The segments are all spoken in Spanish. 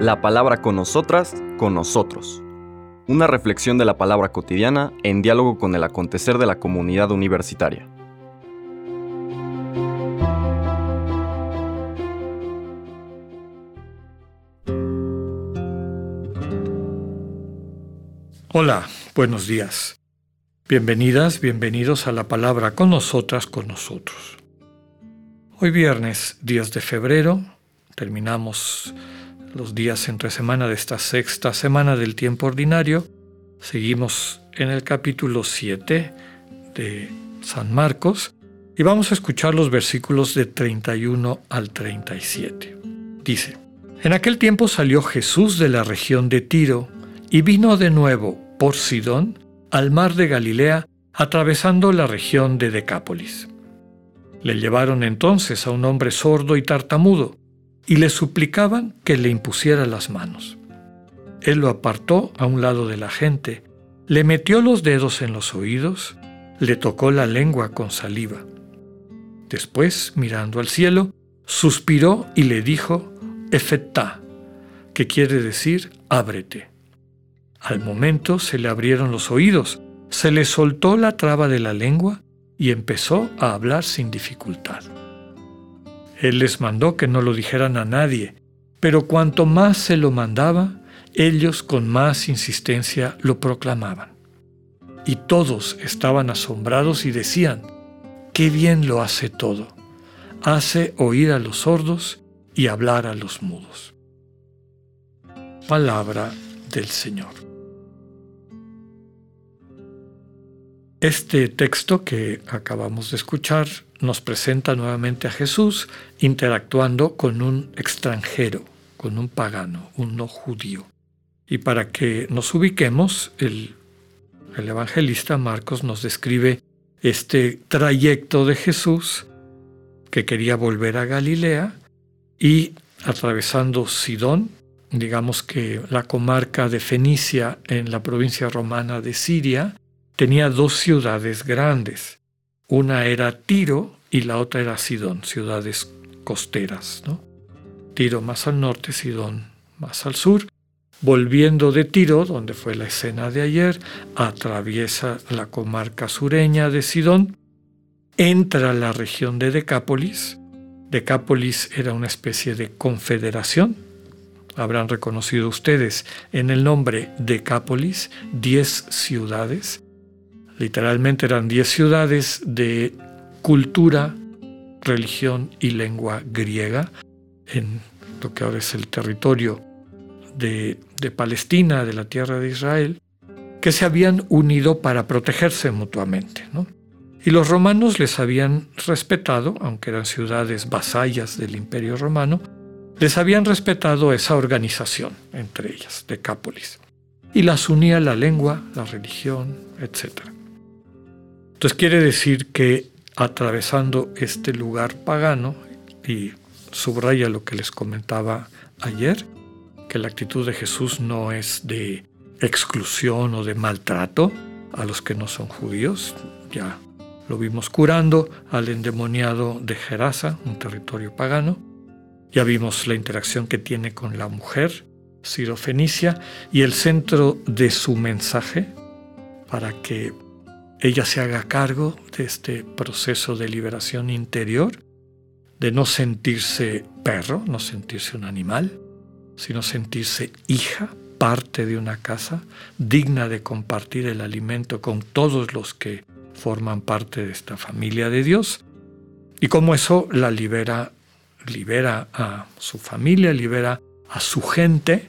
La palabra con nosotras, con nosotros. Una reflexión de la palabra cotidiana en diálogo con el acontecer de la comunidad universitaria. Hola, buenos días. Bienvenidas, bienvenidos a la palabra con nosotras, con nosotros. Hoy viernes 10 de febrero terminamos los días entre semana de esta sexta semana del tiempo ordinario. Seguimos en el capítulo 7 de San Marcos y vamos a escuchar los versículos de 31 al 37. Dice, En aquel tiempo salió Jesús de la región de Tiro y vino de nuevo por Sidón al mar de Galilea, atravesando la región de Decápolis. Le llevaron entonces a un hombre sordo y tartamudo, y le suplicaban que le impusiera las manos. Él lo apartó a un lado de la gente, le metió los dedos en los oídos, le tocó la lengua con saliva. Después, mirando al cielo, suspiró y le dijo, Efetá, que quiere decir ábrete. Al momento se le abrieron los oídos, se le soltó la traba de la lengua y empezó a hablar sin dificultad. Él les mandó que no lo dijeran a nadie, pero cuanto más se lo mandaba, ellos con más insistencia lo proclamaban. Y todos estaban asombrados y decían, qué bien lo hace todo. Hace oír a los sordos y hablar a los mudos. Palabra del Señor. Este texto que acabamos de escuchar nos presenta nuevamente a Jesús interactuando con un extranjero, con un pagano, un no judío. Y para que nos ubiquemos, el, el evangelista Marcos nos describe este trayecto de Jesús que quería volver a Galilea y atravesando Sidón, digamos que la comarca de Fenicia en la provincia romana de Siria, tenía dos ciudades grandes. Una era Tiro y la otra era Sidón, ciudades costeras. ¿no? Tiro más al norte, Sidón más al sur. Volviendo de Tiro, donde fue la escena de ayer, atraviesa la comarca sureña de Sidón, entra a la región de Decápolis. Decápolis era una especie de confederación. Habrán reconocido ustedes en el nombre Decápolis diez ciudades Literalmente eran diez ciudades de cultura, religión y lengua griega en lo que ahora es el territorio de, Palestina, de la tierra de Israel, que se habían unido para protegerse mutuamente. Y los romanos les habían respetado, aunque eran ciudades vasallas del imperio romano, les habían respetado esa organización entre ellas, Decápolis, y las unía la lengua, la religión, etc. Entonces quiere decir que atravesando este lugar pagano, y subraya lo que les comentaba ayer, que la actitud de Jesús no es de exclusión o de maltrato a los que no son judíos, ya lo vimos curando al endemoniado de Gerasa, un territorio pagano, ya vimos la interacción que tiene con la mujer, Fenicia, y el centro de su mensaje para que ella se haga cargo de este proceso de liberación interior, de no sentirse perro, no sentirse un animal, sino sentirse hija, parte de una casa, digna de compartir el alimento con todos los que forman parte de esta familia de Dios, y cómo eso la libera, libera a su familia, libera a su gente,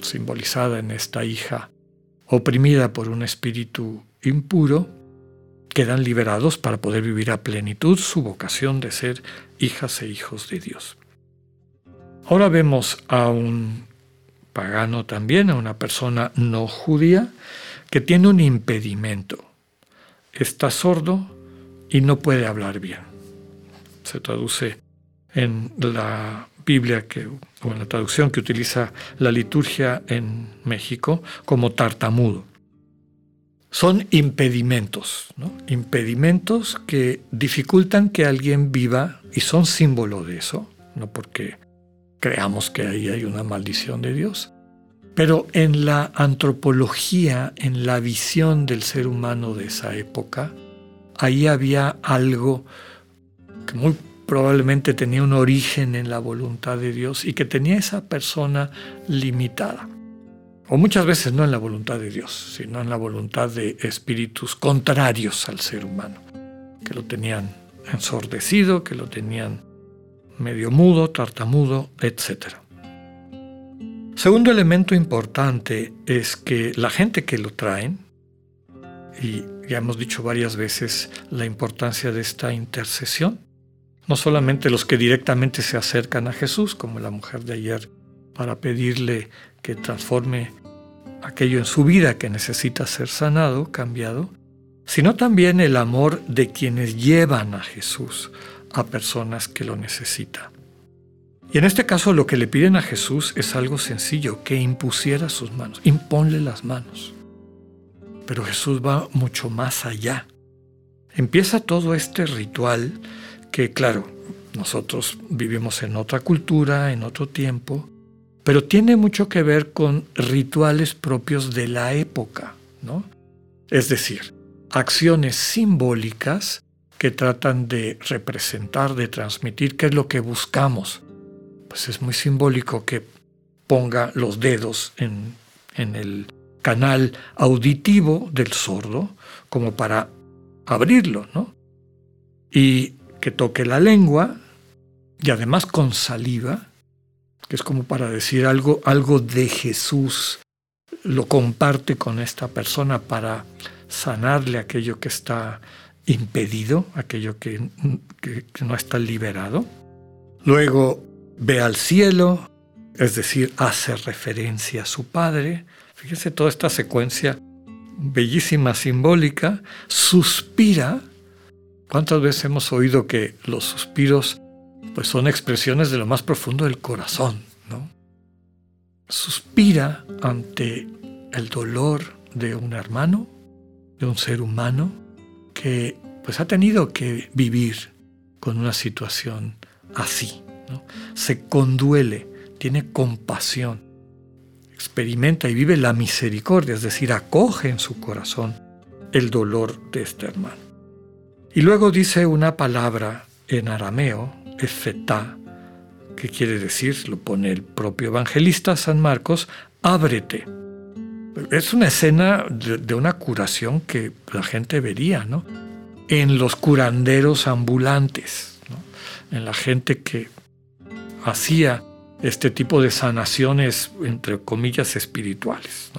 simbolizada en esta hija oprimida por un espíritu impuro, quedan liberados para poder vivir a plenitud su vocación de ser hijas e hijos de Dios. Ahora vemos a un pagano también, a una persona no judía, que tiene un impedimento. Está sordo y no puede hablar bien. Se traduce en la Biblia que, o en la traducción que utiliza la liturgia en México como tartamudo son impedimentos, impedimentos que dificultan que alguien viva y son símbolo de eso, no porque creamos que ahí hay una maldición de Dios. Pero en la antropología, en la visión del ser humano de esa época, ahí había algo que muy probablemente tenía un origen en la voluntad de Dios y que tenía esa persona limitada. O muchas veces no en la voluntad de Dios, sino en la voluntad de espíritus contrarios al ser humano, que lo tenían ensordecido, que lo tenían medio mudo, tartamudo, etc. Segundo elemento importante es que la gente que lo traen, y ya hemos dicho varias veces la importancia de esta intercesión, no solamente los que directamente se acercan a Jesús, como la mujer de ayer, para pedirle que transforme aquello en su vida que necesita ser sanado, cambiado, sino también el amor de quienes llevan a Jesús a personas que lo necesitan. Y en este caso lo que le piden a Jesús es algo sencillo, que impusiera sus manos, imponle las manos. Pero Jesús va mucho más allá. Empieza todo este ritual que, claro, nosotros vivimos en otra cultura, en otro tiempo, pero tiene mucho que ver con rituales propios de la época, ¿no? Es decir, acciones simbólicas que tratan de representar, de transmitir qué es lo que buscamos. Pues es muy simbólico que ponga los dedos en, en el canal auditivo del sordo como para abrirlo, ¿no? Y que toque la lengua y además con saliva, que es como para decir algo, algo de Jesús, lo comparte con esta persona para sanarle aquello que está impedido, aquello que, no está liberado. Luego ve al cielo, es decir, hace referencia a su Padre. Fíjense toda esta secuencia bellísima, simbólica. Suspira. ¿Cuántas veces hemos oído que los suspiros pues son expresiones de lo más profundo del corazón, ¿no? Suspira ante el dolor de un hermano, de un ser humano que pues ha tenido que vivir con una situación así. Se conduele, tiene compasión, experimenta y vive la misericordia, es decir, acoge en su corazón el dolor de este hermano. Y luego dice una palabra en arameo, efetá, que quiere decir, lo pone el propio evangelista San Marcos, ábrete es una escena de, una curación que la gente vería, ¿no? En los curanderos ambulantes, en la gente que hacía este tipo de sanaciones, entre comillas, espirituales.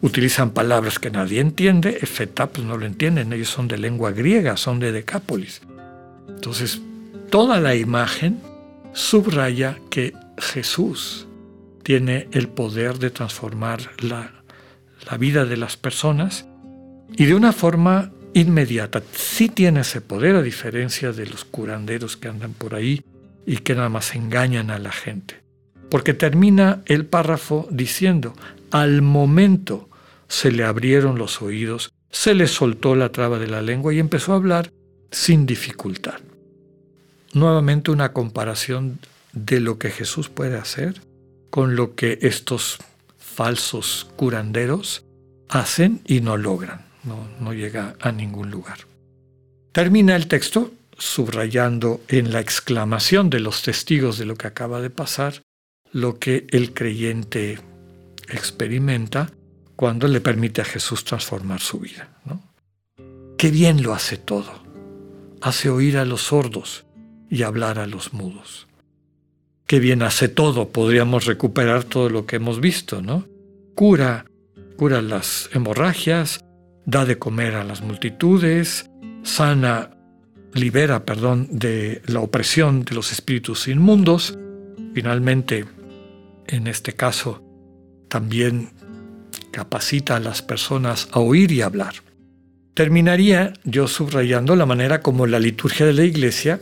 Utilizan palabras que nadie entiende, efeta pues no lo entienden, ellos son de lengua griega, son de Decápolis. Entonces, toda la imagen subraya que Jesús tiene el poder de transformar la, vida de las personas y de una forma inmediata. Sí tiene ese poder a diferencia de los curanderos que andan por ahí y que nada más engañan a la gente. Porque termina el párrafo diciendo, al momento se le abrieron los oídos, se le soltó la traba de la lengua y empezó a hablar sin dificultad. Nuevamente una comparación de lo que Jesús puede hacer con lo que estos falsos curanderos hacen y no logran, no, llega a ningún lugar. Termina el texto subrayando en la exclamación de los testigos de lo que acaba de pasar lo que el creyente experimenta cuando le permite a Jesús transformar su vida. Qué bien lo hace todo. Hace oír a los sordos y hablar a los mudos qué bien hace todo, podríamos recuperar todo lo que hemos visto, ¿no? Cura, cura las hemorragias, da de comer a las multitudes, sana, libera, perdón, de la opresión de los espíritus inmundos, finalmente, en este caso, también capacita a las personas a oír y hablar. Terminaría yo subrayando la manera como la liturgia de la iglesia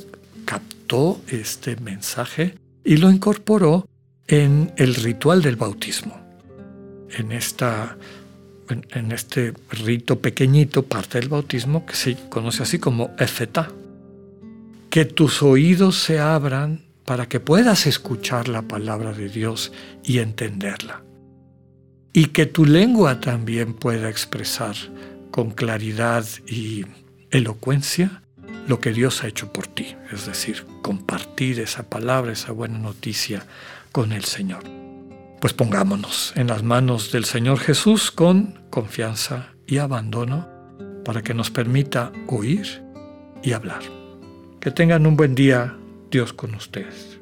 captó este mensaje y lo incorporó en el ritual del bautismo. En, esta, en, este rito pequeñito, parte del bautismo, que se conoce así como efetá. Que tus oídos se abran para que puedas escuchar la palabra de Dios y entenderla. Y que tu lengua también pueda expresar con claridad y elocuencia lo que Dios ha hecho por ti, es decir, compartir esa palabra, esa buena noticia con el Señor. Pues pongámonos en las manos del Señor Jesús con confianza y abandono para que nos permita oír y hablar. Que tengan un buen día, Dios con ustedes.